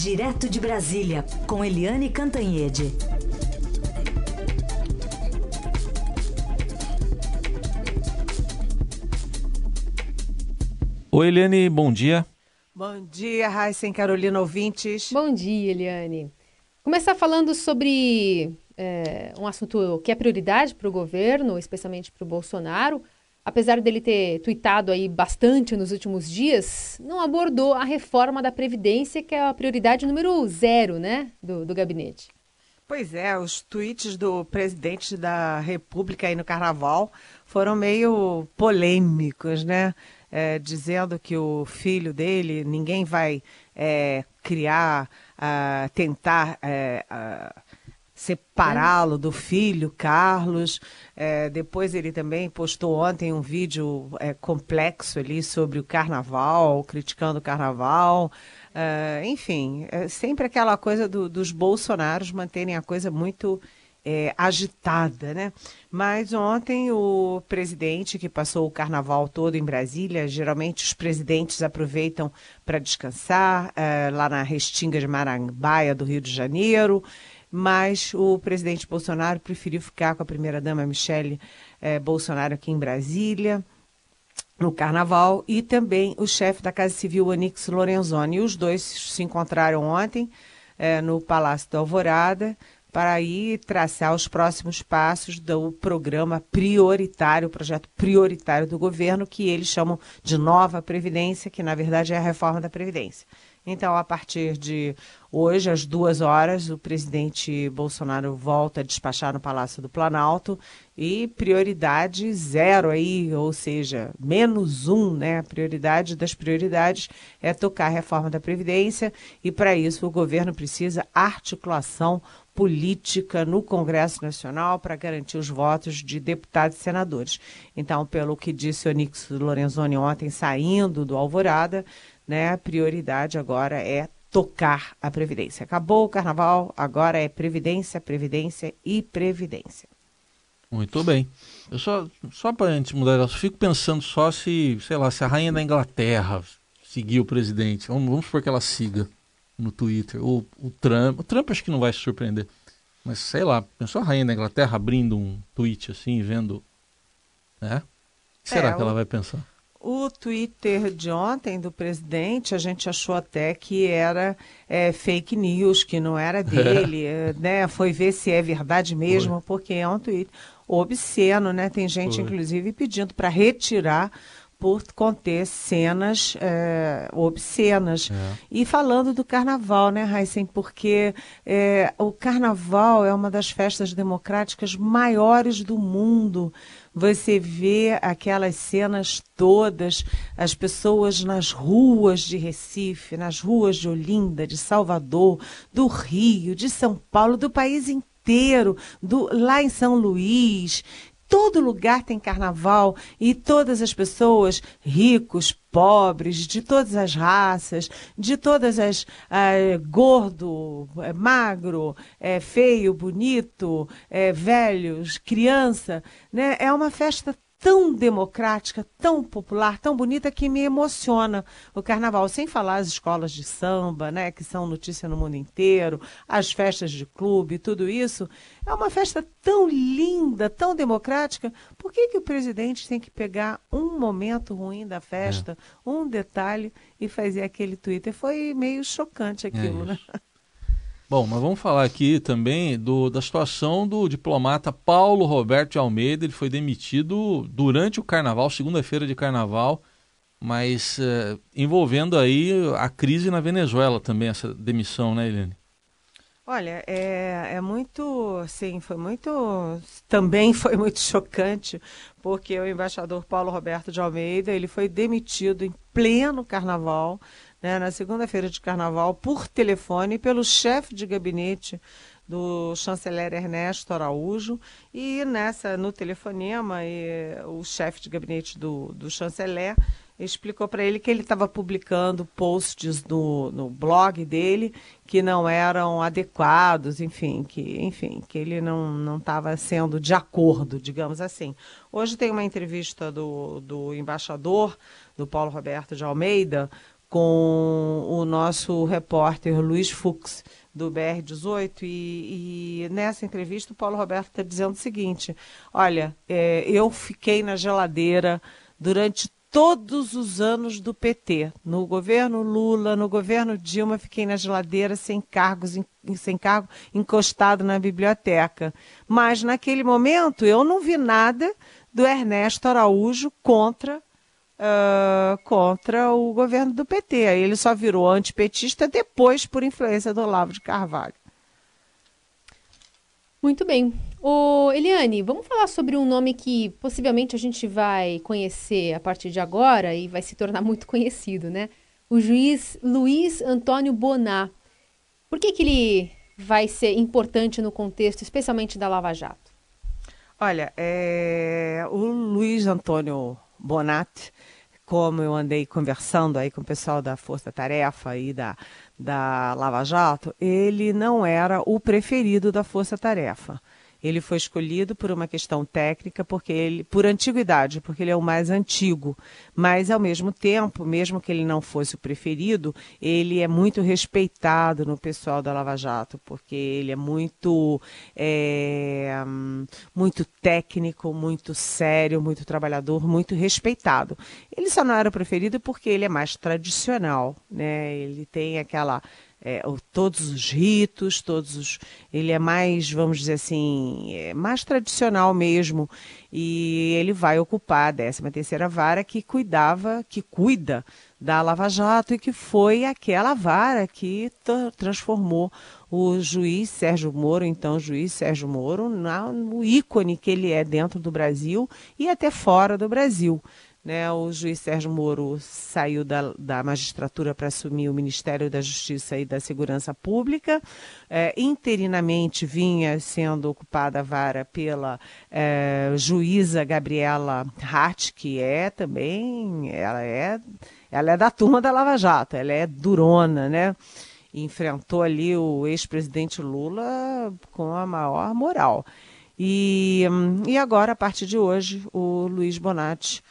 Direto de Brasília, com Eliane Cantanhede. Oi, Eliane, bom dia. Bom dia, Raíssen Carolina ouvintes. Bom dia, Eliane. Começar falando sobre é, um assunto que é prioridade para o governo, especialmente para o Bolsonaro. Apesar dele ter tuitado aí bastante nos últimos dias, não abordou a reforma da Previdência, que é a prioridade número zero, né, do, do gabinete. Pois é, os tweets do presidente da República aí no Carnaval foram meio polêmicos, né? É, dizendo que o filho dele, ninguém vai é, criar, uh, tentar uh, separá-lo do filho, Carlos. É, depois ele também postou ontem um vídeo é, complexo ali sobre o carnaval, criticando o carnaval. É, enfim, é sempre aquela coisa do, dos bolsonaros manterem a coisa muito é, agitada, né? Mas ontem o presidente que passou o carnaval todo em Brasília, geralmente os presidentes aproveitam para descansar é, lá na Restinga de Marambaia do Rio de Janeiro mas o presidente Bolsonaro preferiu ficar com a primeira-dama Michele eh, Bolsonaro aqui em Brasília, no Carnaval, e também o chefe da Casa Civil, Onix Lorenzoni. E os dois se encontraram ontem eh, no Palácio da Alvorada para aí traçar os próximos passos do programa prioritário, o projeto prioritário do governo, que eles chamam de Nova Previdência, que na verdade é a reforma da Previdência. Então, a partir de hoje, às duas horas, o presidente Bolsonaro volta a despachar no Palácio do Planalto e prioridade zero aí, ou seja, menos um, né? A prioridade das prioridades é tocar a reforma da Previdência e, para isso, o governo precisa articulação política no Congresso Nacional para garantir os votos de deputados e senadores. Então, pelo que disse Onix Lorenzoni ontem, saindo do Alvorada, né? A prioridade agora é tocar a Previdência. Acabou o carnaval, agora é Previdência, Previdência e Previdência. Muito bem. Eu só, só para antes mudar, eu fico pensando só se, sei lá, se a rainha da Inglaterra seguir o presidente, vamos, vamos supor que ela siga no Twitter, ou o Trump, o Trump acho que não vai se surpreender, mas sei lá, pensou a rainha da Inglaterra abrindo um tweet assim, vendo, né? O que será é, que ela vai pensar? O Twitter de ontem do presidente, a gente achou até que era é, fake news, que não era dele, é. né? Foi ver se é verdade mesmo, Foi. porque é um tweet obsceno, né? Tem gente, Foi. inclusive, pedindo para retirar por conter cenas é, obscenas. É. E falando do carnaval, né, Heisen? Porque é, o carnaval é uma das festas democráticas maiores do mundo. Você vê aquelas cenas todas, as pessoas nas ruas de Recife, nas ruas de Olinda, de Salvador, do Rio, de São Paulo, do país inteiro, do, lá em São Luís, todo lugar tem carnaval e todas as pessoas, ricos, pobres, de todas as raças, de todas as uh, gordo, eh, magro, é, feio, bonito, é, velhos, criança, né? É uma festa tão democrática, tão popular, tão bonita que me emociona o carnaval. Sem falar as escolas de samba, né, que são notícia no mundo inteiro, as festas de clube, tudo isso. É uma festa tão linda, tão democrática. Por que, que o presidente tem que pegar um momento ruim da festa, é. um detalhe, e fazer aquele Twitter? Foi meio chocante é aquilo, é né? Bom, mas vamos falar aqui também do, da situação do diplomata Paulo Roberto de Almeida. Ele foi demitido durante o carnaval, segunda-feira de carnaval, mas uh, envolvendo aí a crise na Venezuela também, essa demissão, né, Helene? Olha, é, é muito, sim, foi muito, também foi muito chocante, porque o embaixador Paulo Roberto de Almeida, ele foi demitido em pleno carnaval, né, na segunda-feira de carnaval, por telefone, pelo chefe de gabinete do chanceler Ernesto Araújo e nessa no telefonema e, o chefe de gabinete do, do chanceler explicou para ele que ele estava publicando posts no, no blog dele que não eram adequados, enfim, que enfim que ele não não estava sendo de acordo, digamos assim. Hoje tem uma entrevista do, do embaixador do Paulo Roberto de Almeida com o nosso repórter Luiz Fux, do BR-18, e, e, nessa entrevista o Paulo Roberto está dizendo o seguinte: olha, é, eu fiquei na geladeira durante todos os anos do PT. No governo Lula, no governo Dilma, fiquei na geladeira sem cargos, sem cargo, encostado na biblioteca. Mas naquele momento eu não vi nada do Ernesto Araújo contra Uh, contra o governo do PT. Aí ele só virou antipetista depois por influência do Olavo de Carvalho. Muito bem. Ô, Eliane, vamos falar sobre um nome que possivelmente a gente vai conhecer a partir de agora e vai se tornar muito conhecido, né? O juiz Luiz Antônio Bonar. Por que, que ele vai ser importante no contexto, especialmente da Lava Jato? Olha, é... o Luiz Antônio Bonatti, como eu andei conversando aí com o pessoal da Força Tarefa e da, da Lava Jato, ele não era o preferido da Força Tarefa. Ele foi escolhido por uma questão técnica, porque ele, por antiguidade, porque ele é o mais antigo. Mas, ao mesmo tempo, mesmo que ele não fosse o preferido, ele é muito respeitado no pessoal da Lava Jato, porque ele é muito, é, muito técnico, muito sério, muito trabalhador, muito respeitado. Ele só não era o preferido porque ele é mais tradicional, né? Ele tem aquela é, todos os ritos, todos os. Ele é mais, vamos dizer assim, é mais tradicional mesmo. E ele vai ocupar a 13 terceira vara que cuidava, que cuida da Lava Jato e que foi aquela vara que transformou o juiz Sérgio Moro, então juiz Sérgio Moro, no ícone que ele é dentro do Brasil e até fora do Brasil. Né, o juiz Sérgio Moro saiu da, da magistratura para assumir o Ministério da Justiça e da Segurança Pública. É, interinamente vinha sendo ocupada a vara pela é, juíza Gabriela Hart, que é também, ela é, ela é da turma da Lava Jato, ela é durona, né? Enfrentou ali o ex-presidente Lula com a maior moral. E, e agora, a partir de hoje, o Luiz Bonatti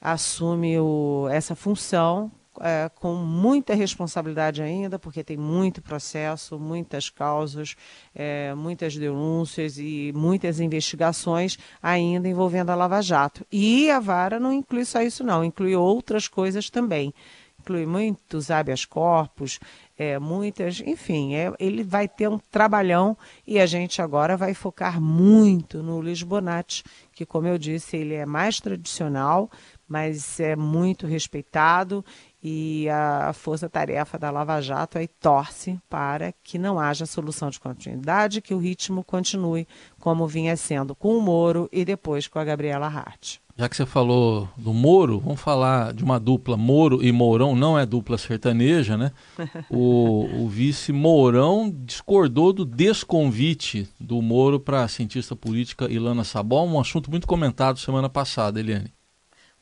assume o, essa função é, com muita responsabilidade ainda, porque tem muito processo, muitas causas, é, muitas denúncias e muitas investigações ainda envolvendo a Lava Jato. E a vara não inclui só isso, não, inclui outras coisas também. Inclui muitos habeas corpus, é, muitas, enfim, é, ele vai ter um trabalhão e a gente agora vai focar muito no Luiz Bonatti, que, como eu disse, ele é mais tradicional, mas é muito respeitado e a força-tarefa da Lava Jato aí torce para que não haja solução de continuidade, que o ritmo continue como vinha sendo com o Moro e depois com a Gabriela Hart. Já que você falou do Moro, vamos falar de uma dupla Moro e Mourão, não é dupla sertaneja, né? O, o vice Mourão discordou do desconvite do Moro para a cientista política Ilana Sabol, um assunto muito comentado semana passada, Eliane.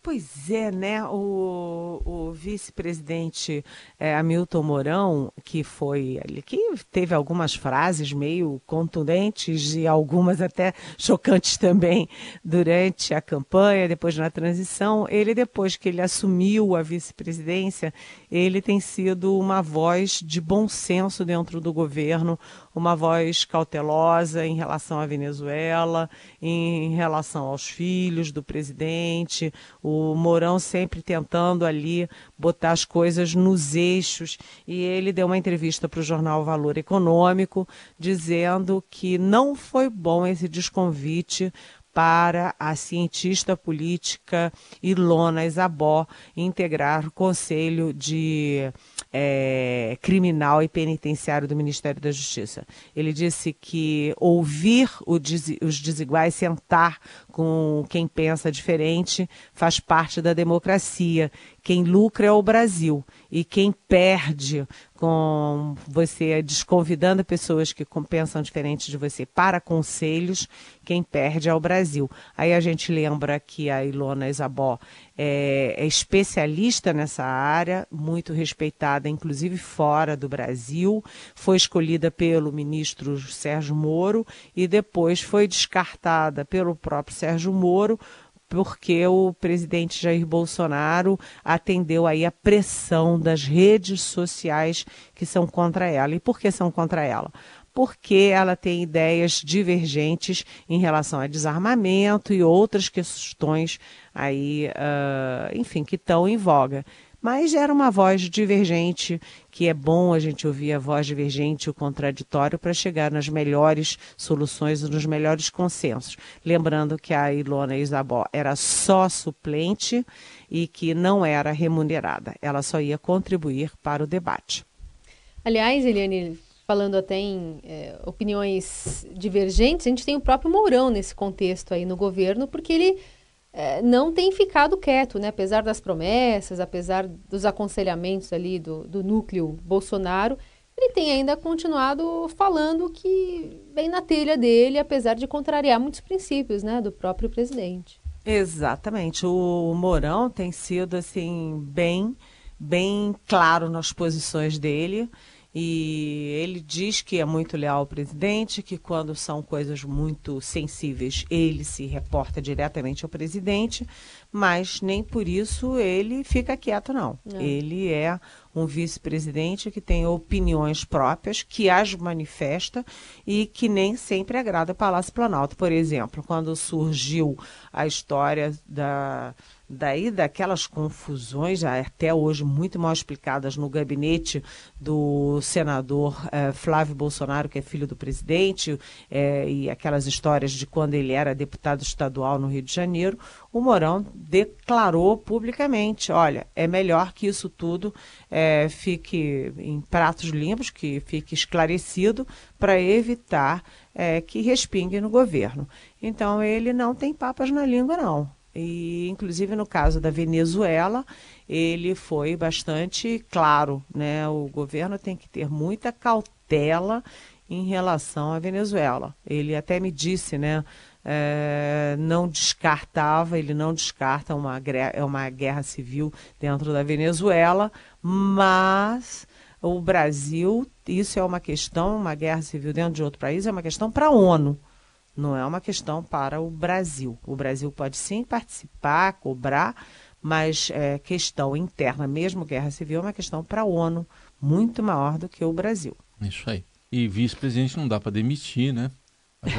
Pois é, né? O, o vice-presidente é, Hamilton Mourão, que foi ali, que teve algumas frases meio contundentes e algumas até chocantes também durante a campanha, depois na transição, ele depois que ele assumiu a vice-presidência, ele tem sido uma voz de bom senso dentro do governo, uma voz cautelosa em relação à Venezuela, em relação aos filhos do presidente, o Mourão sempre tentando ali botar as coisas nos eixos. E ele deu uma entrevista para o jornal Valor Econômico, dizendo que não foi bom esse desconvite para a cientista política Ilona Isabó integrar o Conselho de é, Criminal e Penitenciário do Ministério da Justiça. Ele disse que ouvir os desiguais, sentar com quem pensa diferente, faz parte da democracia. Quem lucra é o Brasil e quem perde com você desconvidando pessoas que pensam diferente de você para conselhos, quem perde é o Brasil. Aí a gente lembra que a Ilona Isabó é, é especialista nessa área, muito respeitada, inclusive fora do Brasil, foi escolhida pelo ministro Sérgio Moro e depois foi descartada pelo próprio Sérgio Moro porque o presidente Jair Bolsonaro atendeu aí a pressão das redes sociais que são contra ela. E por que são contra ela? Porque ela tem ideias divergentes em relação a desarmamento e outras questões aí, uh, enfim, que estão em voga mas era uma voz divergente, que é bom a gente ouvir a voz divergente, o contraditório, para chegar nas melhores soluções nos melhores consensos. Lembrando que a Ilona Isabó era só suplente e que não era remunerada, ela só ia contribuir para o debate. Aliás, Eliane, falando até em é, opiniões divergentes, a gente tem o próprio Mourão nesse contexto aí no governo, porque ele é, não tem ficado quieto, né? apesar das promessas, apesar dos aconselhamentos ali do, do núcleo Bolsonaro, ele tem ainda continuado falando que vem na telha dele, apesar de contrariar muitos princípios né, do próprio presidente. Exatamente. O Mourão tem sido assim bem, bem claro nas posições dele. E ele diz que é muito leal ao presidente, que quando são coisas muito sensíveis, ele se reporta diretamente ao presidente, mas nem por isso ele fica quieto, não. não. Ele é um vice-presidente que tem opiniões próprias, que as manifesta e que nem sempre agrada o Palácio Planalto. Por exemplo, quando surgiu a história da daí daquelas confusões, até hoje muito mal explicadas no gabinete do senador eh, Flávio Bolsonaro, que é filho do presidente, eh, e aquelas histórias de quando ele era deputado estadual no Rio de Janeiro, o Mourão declarou publicamente: olha, é melhor que isso tudo eh, fique em pratos limpos, que fique esclarecido, para evitar que respingue no governo. Então ele não tem papas na língua, não. E, inclusive, no caso da Venezuela, ele foi bastante claro. Né? O governo tem que ter muita cautela em relação à Venezuela. Ele até me disse, né? É, não descartava, ele não descarta uma, uma guerra civil dentro da Venezuela, mas o Brasil, isso é uma questão, uma guerra civil dentro de outro país, é uma questão para a ONU não é uma questão para o Brasil. O Brasil pode sim participar, cobrar, mas é, questão interna, mesmo guerra civil, é uma questão para a ONU muito maior do que o Brasil. Isso aí. E vice-presidente não dá para demitir, né?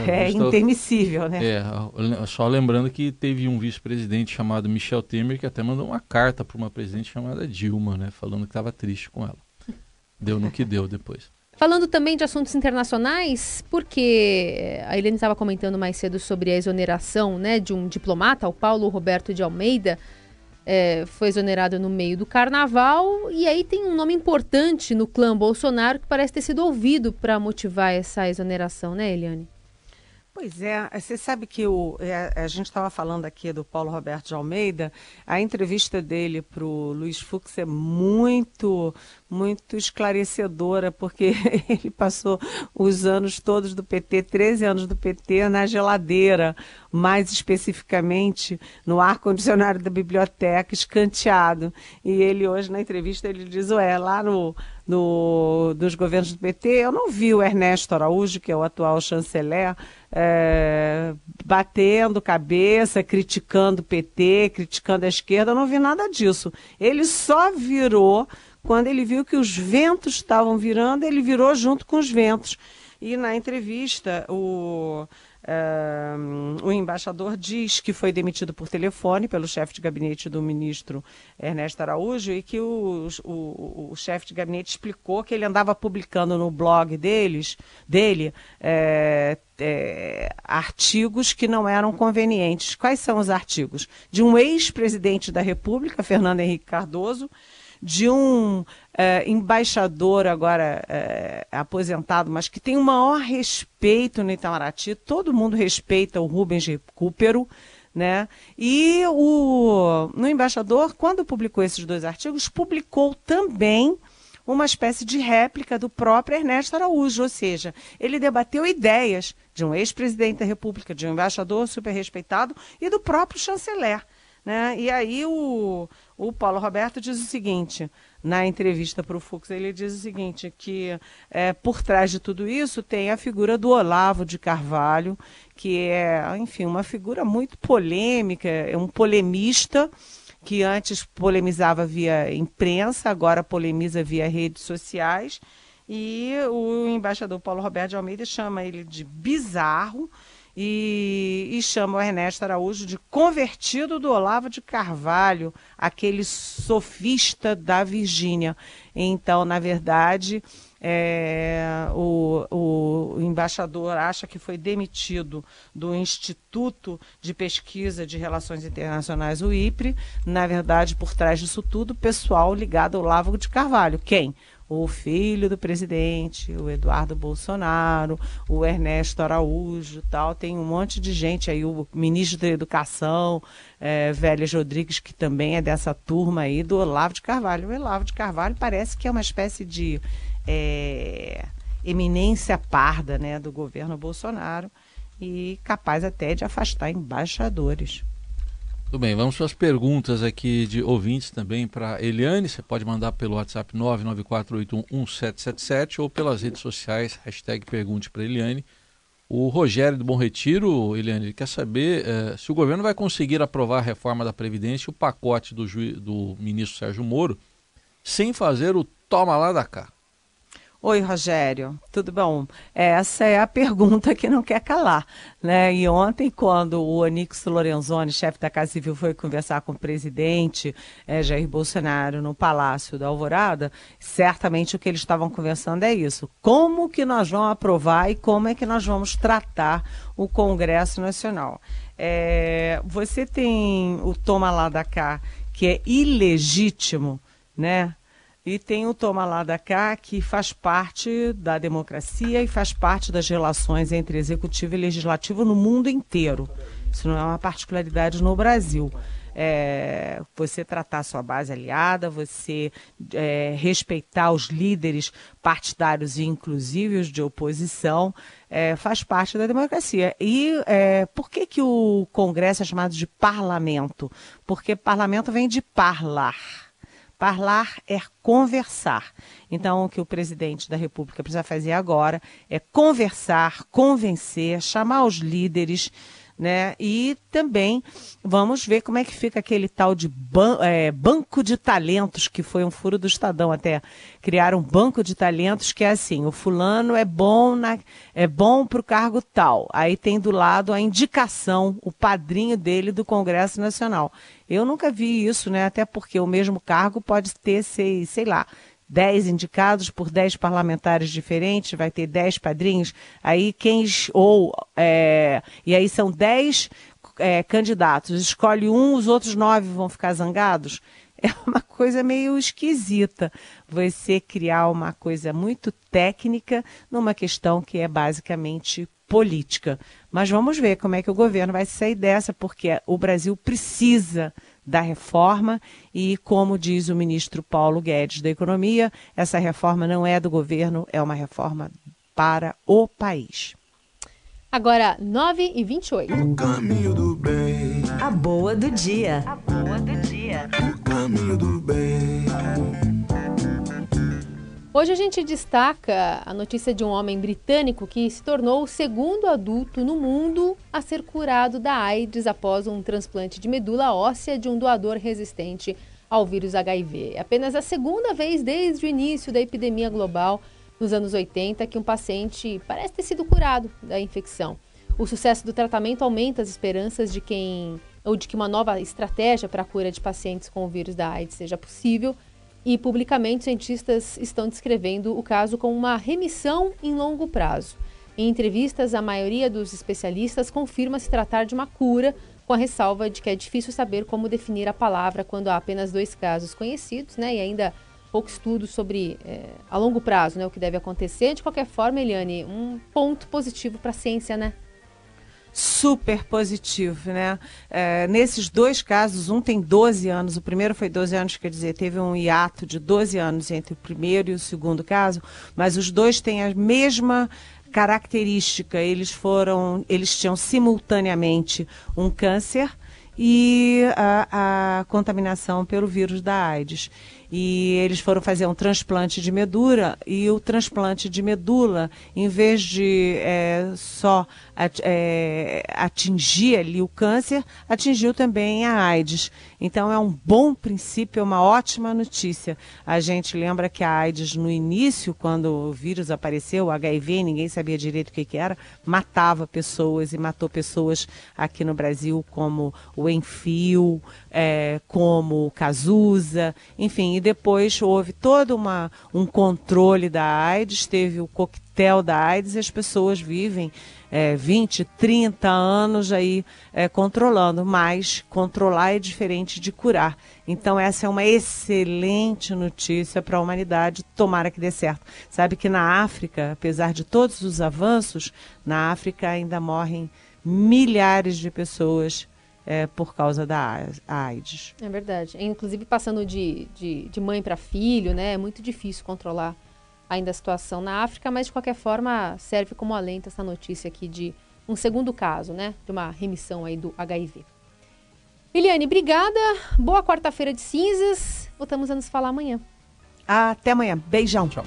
É indemissível, né? É, só lembrando que teve um vice-presidente chamado Michel Temer que até mandou uma carta para uma presidente chamada Dilma, né? Falando que estava triste com ela. Deu no que deu depois. Falando também de assuntos internacionais, porque eh, a Helene estava comentando mais cedo sobre a exoneração né, de um diplomata, o Paulo Roberto de Almeida, é, foi exonerado no meio do carnaval, e aí tem um nome importante no clã Bolsonaro que parece ter sido ouvido para motivar essa exoneração, né, Eliane? Pois é, você sabe que o, é, a gente estava falando aqui do Paulo Roberto de Almeida, a entrevista dele para o Luiz Fux é muito, muito esclarecedora, porque ele passou os anos todos do PT, 13 anos do PT, na geladeira, mais especificamente no ar-condicionado da biblioteca, escanteado. E ele hoje, na entrevista, ele diz, ué, lá no, no, dos governos do PT, eu não vi o Ernesto Araújo, que é o atual chanceler, é, batendo cabeça, criticando o PT, criticando a esquerda, eu não vi nada disso. Ele só virou quando ele viu que os ventos estavam virando, ele virou junto com os ventos. E na entrevista, o O embaixador diz que foi demitido por telefone pelo chefe de gabinete do ministro Ernesto Araújo e que o, o, o chefe de gabinete explicou que ele andava publicando no blog deles, dele é, é, artigos que não eram convenientes. Quais são os artigos? De um ex-presidente da República, Fernando Henrique Cardoso, de um é, embaixador agora é, aposentado, mas que tem o maior respeito no Itamaraty. Todo mundo respeita o Rubens Recupero, né? E o no embaixador, quando publicou esses dois artigos, publicou também uma espécie de réplica do próprio Ernesto Araújo, ou seja, ele debateu ideias de um ex-presidente da República, de um embaixador super respeitado e do próprio chanceler. Né? E aí o, o Paulo Roberto diz o seguinte: na entrevista para o Fux, ele diz o seguinte, que é, por trás de tudo isso tem a figura do Olavo de Carvalho, que é, enfim, uma figura muito polêmica, é um polemista que antes polemizava via imprensa, agora polemiza via redes sociais, e o embaixador Paulo Roberto de Almeida chama ele de bizarro, e, e chama o Ernesto Araújo de convertido do Olavo de Carvalho, aquele sofista da Virgínia. Então, na verdade, é, o, o, embaixador acha que foi demitido do Instituto de Pesquisa de Relações Internacionais, o IPRE. Na verdade, por trás disso tudo, pessoal ligado ao Olavo de Carvalho. Quem? O filho do presidente, o Eduardo Bolsonaro, o Ernesto Araújo, tal, tem um monte de gente aí, o ministro da Educação, é, Vélez Rodrigues, que também é dessa turma aí do Olavo de Carvalho. O Olavo de Carvalho parece que é uma espécie de é, eminência parda né, do governo Bolsonaro e capaz até de afastar embaixadores. Tudo bem, vamos para as perguntas aqui de ouvintes também para Eliane. Você pode mandar pelo WhatsApp 994811777 ou pelas redes sociais, hashtag Pergunte para Eliane. O Rogério do Bom Retiro, Eliane, quer saber eh, se o governo vai conseguir aprovar a reforma da Previdência e o pacote do, do ministro Sérgio Moro sem fazer o toma lá da cá. Oi, Rogério, tudo bom? Essa é a pergunta que não quer calar. Né? E ontem, quando o Onix Lorenzoni, chefe da Casa Civil, foi conversar com o presidente é, Jair Bolsonaro no Palácio da Alvorada, certamente o que eles estavam conversando é isso. Como que nós vamos aprovar e como é que nós vamos tratar o Congresso Nacional? É, você tem o toma lá da cá, que é ilegítimo, né? E tem o toma lá da cá, que faz parte da democracia e faz parte das relações entre executivo e legislativo no mundo inteiro. Isso não é uma particularidade no Brasil. É, você tratar sua base aliada, você é, respeitar os líderes partidários e inclusive os de oposição, é, faz parte da democracia. E é, por que, que o Congresso é chamado de parlamento? Porque parlamento vem de parlar. Parlar é conversar. Então, o que o presidente da República precisa fazer agora é conversar, convencer, chamar os líderes né? E também vamos ver como é que fica aquele tal de ban é, banco de talentos, que foi um furo do Estadão até criar um banco de talentos que é assim, o fulano é bom na, é bom para o cargo tal. Aí tem do lado a indicação, o padrinho dele do Congresso Nacional. Eu nunca vi isso, né? Até porque o mesmo cargo pode ter, sei, sei lá, 10 indicados por 10 parlamentares diferentes, vai ter 10 padrinhos, aí quem ou é, e aí são 10 é, candidatos, escolhe um, os outros nove vão ficar zangados. É uma coisa meio esquisita você criar uma coisa muito técnica numa questão que é basicamente política. Mas vamos ver como é que o governo vai sair dessa, porque o Brasil precisa da reforma e, como diz o ministro Paulo Guedes da Economia, essa reforma não é do governo, é uma reforma para o país. Agora, 9 e 28. O caminho do bem. A boa do dia. A boa do dia. O caminho do bem. Hoje a gente destaca a notícia de um homem britânico que se tornou o segundo adulto no mundo a ser curado da AIDS após um transplante de medula óssea de um doador resistente ao vírus HIV. É apenas a segunda vez desde o início da epidemia global nos anos 80 que um paciente parece ter sido curado da infecção. O sucesso do tratamento aumenta as esperanças de quem ou de que uma nova estratégia para a cura de pacientes com o vírus da AIDS seja possível e publicamente cientistas estão descrevendo o caso como uma remissão em longo prazo. Em entrevistas, a maioria dos especialistas confirma se tratar de uma cura, com a ressalva de que é difícil saber como definir a palavra quando há apenas dois casos conhecidos, né? E ainda pouco estudo sobre é, a longo prazo, né? O que deve acontecer. De qualquer forma, Eliane, um ponto positivo para a ciência, né? Super positivo, né? É, nesses dois casos, um tem 12 anos, o primeiro foi 12 anos, quer dizer, teve um hiato de 12 anos entre o primeiro e o segundo caso, mas os dois têm a mesma característica, eles foram, eles tinham simultaneamente um câncer e a, a contaminação pelo vírus da AIDS. e eles foram fazer um transplante de medula e o transplante de medula, em vez de é, só é, atingir ali o câncer, atingiu também a AIDS. Então é um bom princípio, é uma ótima notícia. A gente lembra que a AIDS no início, quando o vírus apareceu, o HIV, ninguém sabia direito o que, que era, matava pessoas e matou pessoas aqui no Brasil, como o Enfio, é, como Cazuza, enfim, e depois houve todo uma, um controle da AIDS, teve o coquetel da AIDS e as pessoas vivem é, 20, 30 anos aí é, controlando, mas controlar é diferente de curar. Então essa é uma excelente notícia para a humanidade, tomara que dê certo. Sabe que na África, apesar de todos os avanços, na África ainda morrem milhares de pessoas é, por causa da AIDS. É verdade. Inclusive passando de, de, de mãe para filho, né? É muito difícil controlar ainda a situação na África, mas de qualquer forma serve como alento essa notícia aqui de um segundo caso, né? De uma remissão aí do HIV. Eliane, obrigada. Boa quarta-feira de cinzas. Voltamos a nos falar amanhã. Até amanhã. Beijão. Tchau.